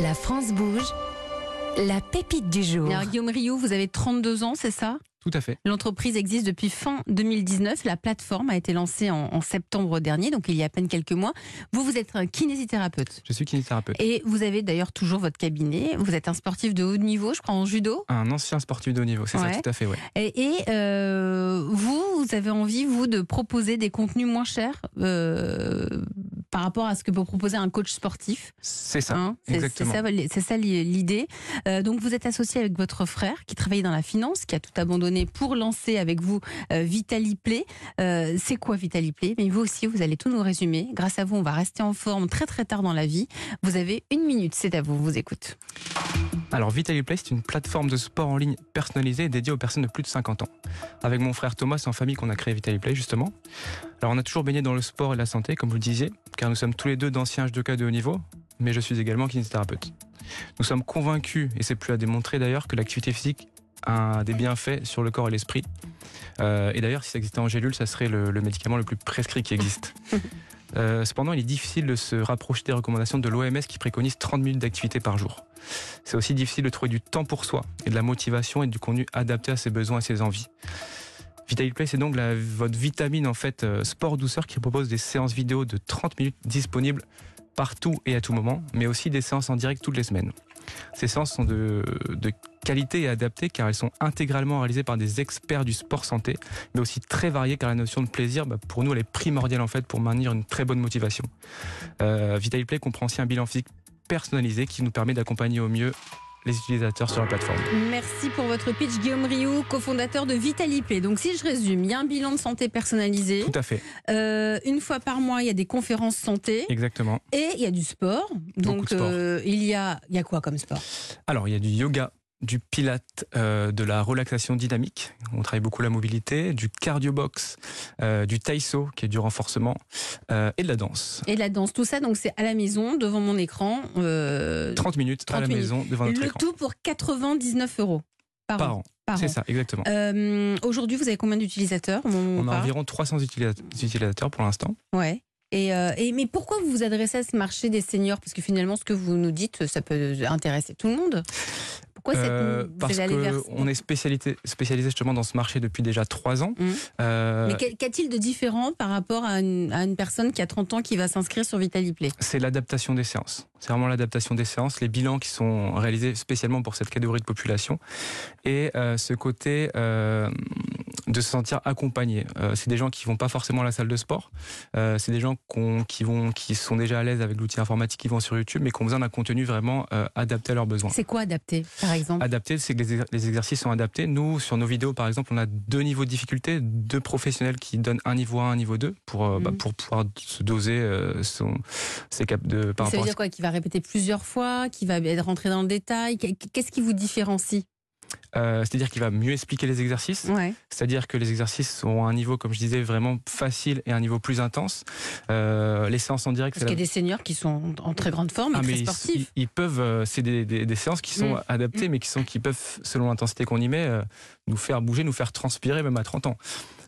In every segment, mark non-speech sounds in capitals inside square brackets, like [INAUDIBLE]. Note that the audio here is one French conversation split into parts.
La France bouge. La pépite du jour. Alors, Guillaume Rioux, vous avez 32 ans, c'est ça? Tout à fait. L'entreprise existe depuis fin 2019. La plateforme a été lancée en, en septembre dernier, donc il y a à peine quelques mois. Vous, vous êtes un kinésithérapeute. Je suis kinésithérapeute. Et vous avez d'ailleurs toujours votre cabinet. Vous êtes un sportif de haut niveau, je crois, en judo. Un ancien sportif de haut niveau, c'est Ouais. ça, tout à fait, ouais. Et, et, euh, vous, vous avez envie, vous, de proposer des contenus moins chers euh, par rapport à ce que peut proposer un coach sportif? C'est ça. Hein, c'est- exactement. C'est ça, c'est ça l'idée. Euh, donc vous êtes associé avec votre frère qui travaillait dans la finance, qui a tout abandonné pour lancer avec vous euh, Vitali Play. Euh, c'est quoi Vitali Play? Mais vous aussi, vous allez tout nous résumer. Grâce à vous, on va rester en forme très très tard dans la vie. Vous avez une minute, c'est à vous. Vous écoute. Alors, Vitali Play, c'est une plateforme de sport en ligne personnalisée dédiée aux personnes de plus de 50 ans. Avec mon frère Thomas, c'est en famille qu'on a créé Vitali Play, justement. Alors, on a toujours baigné dans le sport et la santé, comme vous le disiez, car nous sommes tous les deux d'anciens judokas de haut niveau, mais je suis également kinésithérapeute. Nous sommes convaincus, et c'est plus à démontrer d'ailleurs, que l'activité physique a des bienfaits sur le corps et l'esprit. Euh, et d'ailleurs, si ça existait en gélule, ça serait le, le médicament le plus prescrit qui existe. [LAUGHS] Euh, cependant, il est difficile de se rapprocher des recommandations de l'OMS qui préconise 30 minutes d'activité par jour. C'est aussi difficile de trouver du temps pour soi et de la motivation et du contenu adapté à ses besoins et ses envies. Vital Play, c'est donc la- votre vitamine en fait euh, sport douceur qui propose des séances vidéo de 30 minutes disponibles partout et à tout moment, mais aussi des séances en direct toutes les semaines. Ces séances sont de, de qualité et adaptées car elles sont intégralement réalisées par des experts du sport santé, mais aussi très variées car la notion de plaisir, bah, pour nous, elle est primordiale en fait pour maintenir une très bonne motivation. Euh, Vital Play comprend aussi un bilan physique personnalisé qui nous permet d'accompagner au mieux les utilisateurs sur la plateforme. Merci pour votre pitch, Guillaume Rioux, cofondateur de Vitali Play. Donc si je résume, il y a un bilan de santé personnalisé. Tout à fait, Euh, une fois par mois, il y a des conférences santé. exactement. Et il y a du sport. Donc, de sport. euh, il, y a, il y a quoi comme sport? Alors, il y a du yoga, du pilate, euh, de la relaxation dynamique. On travaille beaucoup la mobilité, du cardio box, euh, du taïso, qui est du renforcement, euh, et de la danse. Et la danse, tout ça, donc c'est à la maison, devant mon écran. euh, 30 minutes 30 à la minutes. maison devant notre le écran. tout pour 99 euros par, Par an. C'est ça, exactement. Euh, Aujourd'hui, vous avez combien d'utilisateurs On a environ 300 utilisa- utilisateurs pour l'instant. Ouais. Et, euh, et- mais pourquoi vous vous adressez à ce marché des seniors? Parce que finalement, ce que vous nous dites, ça peut intéresser tout le monde. Pourquoi cette, Euh, parce qu'on est spécialisé justement dans ce marché depuis déjà 3 ans. Mhm. Euh, Mais qu'a- qu'a-t-il de différent par rapport à une, à une personne qui a 30 ans qui va s'inscrire sur Vitaliplay c'est l'adaptation des séances. C'est vraiment l'adaptation des séances, les bilans qui sont réalisés spécialement pour cette catégorie de population et euh, ce côté euh, de se sentir accompagné. Euh, c'est des gens qui vont pas forcément à la salle de sport. Euh, c'est des gens qui vont, qui sont déjà à l'aise avec l'outil informatique, qui vont sur YouTube, mais qui ont besoin d'un contenu vraiment euh, adapté à leurs besoins. C'est quoi adapté, par exemple? Adapté, c'est que les, exer- les exercices sont adaptés. Nous, sur nos vidéos, par exemple, on a deux niveaux de difficulté, deux professionnels qui donnent un niveau 1, un niveau 2 pour, bah, Mhm. pour pouvoir se doser son, ses cap de, par Ça veut dire quoi? Qu'il va répéter plusieurs fois, qu'il va être rentré dans le détail? Qu'est- Qu'est-ce qui vous différencie? Euh, C'est-à-dire qu'il va mieux expliquer les exercices. ouais. C'est-à-dire que les exercices ont un niveau, comme je disais, vraiment facile et un niveau plus intense. Euh, les séances en direct, Parce qu'il y a la- des seniors qui sont en très grande forme et Ah, très mais sportifs. ils- ils peuvent, euh, c'est des, des- des séances qui sont Mm. adaptées, mais qui sont qui peuvent, selon l'intensité qu'on y met, nous faire bouger, nous faire transpirer, même à 30 ans.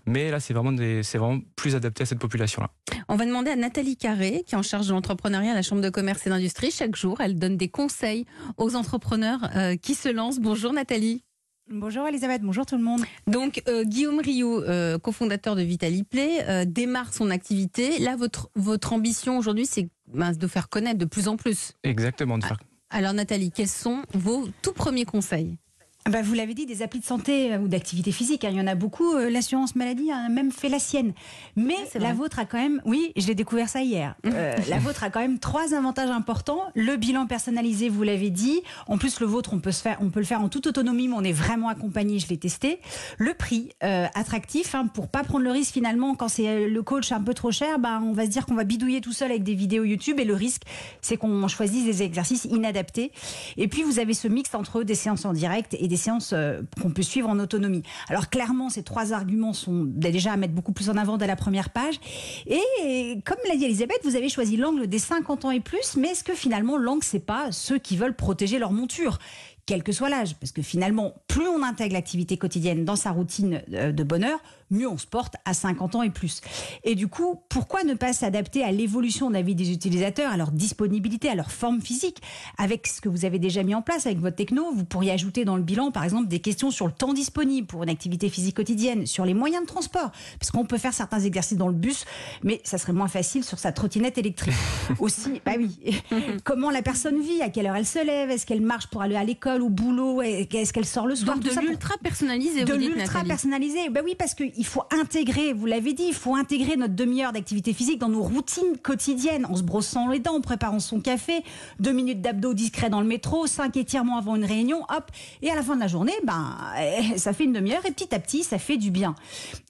Mais là, c'est vraiment, des- vraiment plus adapté à cette population-là. On va demander à Nathalie Carré, qui est en charge de l'entrepreneuriat à la Chambre de commerce et d'industrie. Chaque jour, elle donne des conseils aux entrepreneurs euh, qui se lancent. Bonjour Nathalie. Bonjour Elisabeth, bonjour tout le monde. Donc euh, Guillaume Rioux, euh, cofondateur de Vitaliplay, euh, démarre son activité. Là, votre, votre ambition aujourd'hui, c'est ben, de faire connaître de plus en plus. Exactement. de faire- Alors Nathalie, quels sont vos tout premiers conseils? Ah bah, vous l'avez dit, des applis de santé euh, ou d'activité physique, hein, il y en a beaucoup. Euh, L'assurance maladie a même fait la sienne. Mais la vôtre a quand même, oui, je l'ai découvert ça hier. [LAUGHS] Euh, la vôtre a quand même trois avantages importants. Le bilan personnalisé, vous l'avez dit. En plus, le vôtre, on peut, se faire, on peut le faire en toute autonomie, mais on est vraiment accompagné, je l'ai testé. Le prix, euh, attractif, hein, pour pas prendre le risque finalement, quand c'est le coach un peu trop cher, bah, on va se dire qu'on va bidouiller tout seul avec des vidéos YouTube. Et le risque, c'est qu'on choisisse des exercices inadaptés. Et puis, vous avez ce mix entre des séances en direct et des séances euh, qu'on peut suivre en autonomie. Alors, clairement, ces trois arguments sont déjà à mettre beaucoup plus en avant dès la première page. Et comme l'a dit Elisabeth, vous avez choisi l'angle des 50 ans et plus, mais est-ce que finalement, l'angle, c'est pas ceux qui veulent protéger leur monture? Quel que soit l'âge. Parce que finalement, plus on intègre l'activité quotidienne dans sa routine euh, de bonheur, mieux on se porte à 50 ans et plus. Et du coup, pourquoi ne pas s'adapter à l'évolution de la vie des utilisateurs, à leur disponibilité, à leur forme physique? Avec ce que vous avez déjà mis en place avec votre techno, vous pourriez ajouter dans le bilan, par exemple, des questions sur le temps disponible pour une activité physique quotidienne, sur les moyens de transport. Parce qu'on peut faire certains exercices dans le bus, mais ça serait moins facile sur sa trottinette électrique. [LAUGHS] Aussi, bah oui, [LAUGHS] comment la personne vit, à quelle heure elle se lève, est-ce qu'elle marche pour aller à l'école, au boulot, est-ce qu'elle sort le soir Donc de l'ultra personnalisé, De l'ultra personnalisé. Ben oui, parce qu'il faut intégrer, vous l'avez dit, il faut intégrer notre demi-heure d'activité physique dans nos routines quotidiennes, en se brossant les dents, en préparant son café, deux minutes d'abdos discrets dans le métro, cinq étirements avant une réunion, hop. Et à la fin de la journée, ben, eh, ça fait une demi-heure et petit à petit, ça fait du bien.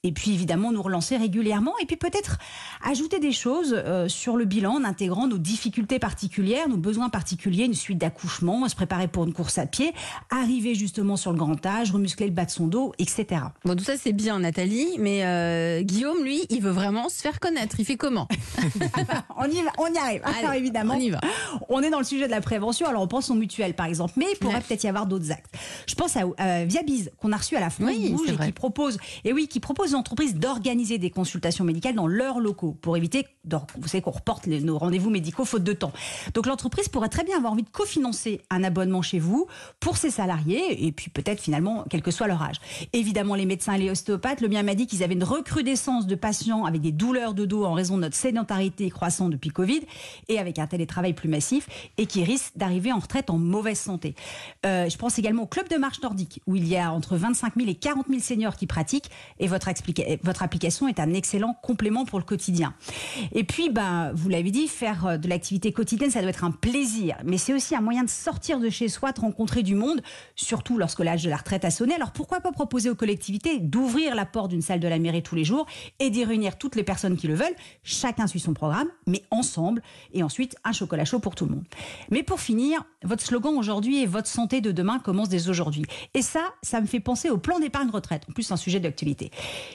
Et puis évidemment, nous relancer régulièrement et puis peut-être ajouter des choses euh, sur le bilan en intégrant nos difficultés particulières, nos besoins particuliers, une suite d'accouchements, se préparer pour une course à pied, arriver justement sur le grand âge, remuscler le bas de son dos, etc. Bon, tout ça c'est bien, Nathalie, mais euh, Guillaume, lui, il veut vraiment se faire connaître. Il fait comment? [LAUGHS] On y va, on y arrive. Alors Allez, évidemment, on y va. on est dans le sujet de la prévention. Alors on pense aux mutuelles par exemple, mais il pourrait peut-être y avoir d'autres actes. Je pense à euh, Viabiz qu'on a reçu à la France Oui, Bouge et qui propose, et oui, qui propose aux entreprises d'organiser des consultations médicales dans leurs locaux pour éviter, de- vous savez qu'on reporte les- nos rendez-vous médicaux faute de temps. Donc l'entreprise pourrait très bien avoir envie de cofinancer un abonnement chez vous pour ses salariés et puis peut-être finalement quel que soit leur âge. Évidemment les médecins et les ostéopathes, le mien m'a dit qu'ils avaient une recrudescence de patients avec des douleurs de dos en raison de notre sédentarité croissante depuis Covid et avec un télétravail plus massif et qui risquent d'arriver en retraite en mauvaise santé. Euh, je pense également au club de marche nordique où il y a entre 25 000 et 40 000 seniors qui pratiquent et votre, application est un excellent complément pour le quotidien. Et puis, bah, vous l'avez dit, faire euh, de l'activité quotidienne, ça doit être un plaisir, mais c'est aussi un moyen de sortir de chez soi, de rencontrer du monde, surtout lorsque l'âge de la retraite a sonné. Alors pourquoi pas proposer aux collectivités d'ouvrir la porte d'une salle de la mairie tous les jours et d'y réunir toutes les personnes qui le veulent, chacun suit son programme, mais ensemble, et ensuite un chocolat chaud pour tout le monde. Mais pour finir, votre slogan aujourd'hui est votre santé de demain commence dès aujourd'hui. Et ça, ça me fait penser au plan d'épargne retraite. En plus, c'est un sujet d'actualité.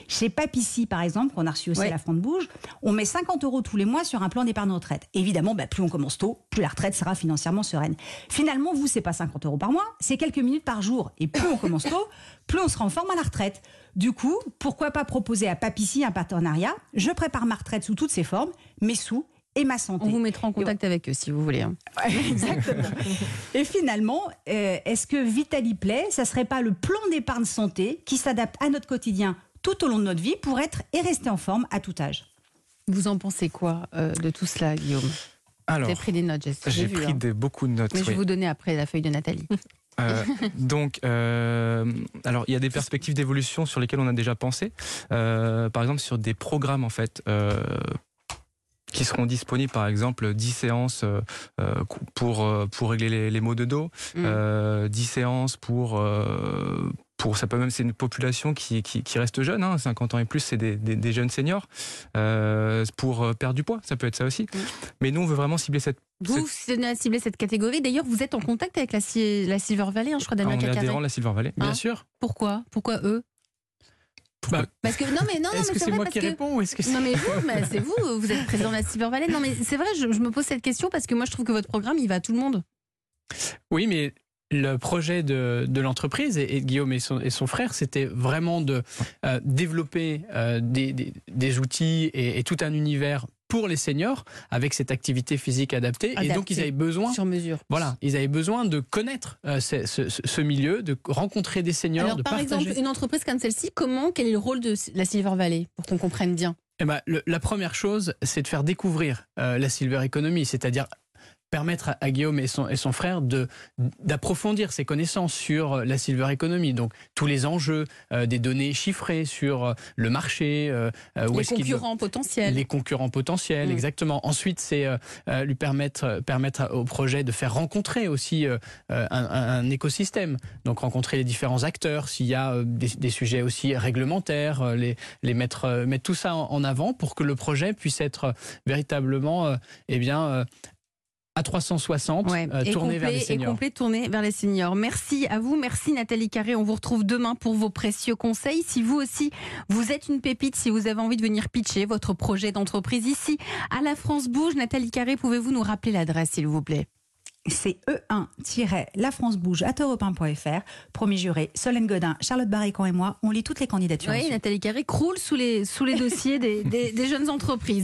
Chez Papici, par exemple, qu'on a reçu aussi Ouais. à la France Bouge, on met 50 euros tous les mois sur un plan d'épargne retraite. Évidemment, bah, plus on commence tôt, plus la retraite sera financièrement sereine. Finalement, vous, c'est pas 50 euros par mois, c'est quelques minutes par jour. Et plus on commence tôt, plus on sera en forme à la retraite. Du coup, pourquoi pas proposer à Papici un partenariat? Je prépare ma retraite sous toutes ses formes, mes sous et ma santé. On vous mettra en contact avec eux si vous voulez. hein. [LAUGHS] Exactement. Et finalement, euh, est-ce que Vitali Play, ça serait pas le plan d'épargne santé qui s'adapte à notre quotidien tout au long de notre vie pour être et rester en forme à tout âge? Vous en pensez quoi euh, de tout cela, Guillaume? Alors, avez pris des notes, j'ai pris hein. des, beaucoup de notes. Mais je vais vous donner après la feuille de Nathalie. Euh, [LAUGHS] donc, euh, alors il y a des perspectives d'évolution sur lesquelles on a déjà pensé. Euh, par exemple, sur des programmes en fait. qui seront disponibles, par exemple, 10 séances pour, pour régler les, les maux de dos, Mm. euh, 10 séances pour, pour ça peut même, c'est une population qui, qui, qui reste jeune, hein, 50 ans et plus, c'est des, des, des jeunes seniors, euh, pour euh, perdre du poids, ça peut être ça aussi. Mais nous, on veut vraiment cibler cette... Vous cibler cette catégorie. D'ailleurs, vous êtes en contact avec la, la Silver Valley, hein, je crois, Ah, Damien on est adhérent à la Silver Valley. Hein Bien sûr. Pourquoi? Pourquoi eux? Bah, Parce que non, mais non, non, Est-ce mais que c'est moi qui que- réponds ou est-ce que. Non mais [LAUGHS] vous, mais c'est vous, vous êtes président de la Silver Valley. Non mais c'est vrai, je, je me pose cette question parce que moi je trouve que votre programme il va à tout le monde. Oui, mais le projet de, de l'entreprise et, Guillaume et son, et son frère, c'était vraiment de euh, développer euh, des, des- des outils et, et tout un univers pour les seniors avec cette activité physique adaptée. Et donc ils avaient besoin. Sur mesure. Voilà, ils avaient besoin de connaître euh, ce, ce- ce milieu, de rencontrer des seniors, Alors de par partager. exemple, une entreprise comme celle-ci, comment, quel est le rôle de la Silver Valley pour qu'on comprenne bien? Eh ben, le- la première chose, c'est de faire découvrir euh, la silver economy, c'est-à-dire permettre à, Guillaume et son, et son frère d'approfondir ses connaissances sur euh, la silver economy, donc tous les enjeux, euh, des données chiffrées sur euh, le marché, euh, où Les concurrents potentiels. les concurrents potentiels, Mm. exactement. Ensuite, c'est euh, lui permettre, permettre au projet de faire rencontrer aussi un, écosystème. Donc rencontrer les différents acteurs, s'il y a des, des sujets aussi réglementaires, les, les mettre, mettre tout ça en, en avant pour que le projet puisse être véritablement eh bien, à 360, Ouais, euh, et tourné vers les complet, et seniors. complet tourné vers les seniors. Merci à vous, merci Nathalie Carré. On vous retrouve demain pour vos précieux conseils. Si vous aussi, vous êtes une pépite, si vous avez envie de venir pitcher votre projet d'entreprise ici à la France Bouge, Nathalie Carré, pouvez-vous nous rappeler l'adresse, s'il vous plaît? C'est E1-La France Bouge à europe1.fr. Premier juré, Solène Godin, Charlotte Barricon et moi, on lit toutes les candidatures. Oui. Nathalie Carré croule sous les, sous les dossiers des, des- des jeunes entreprises.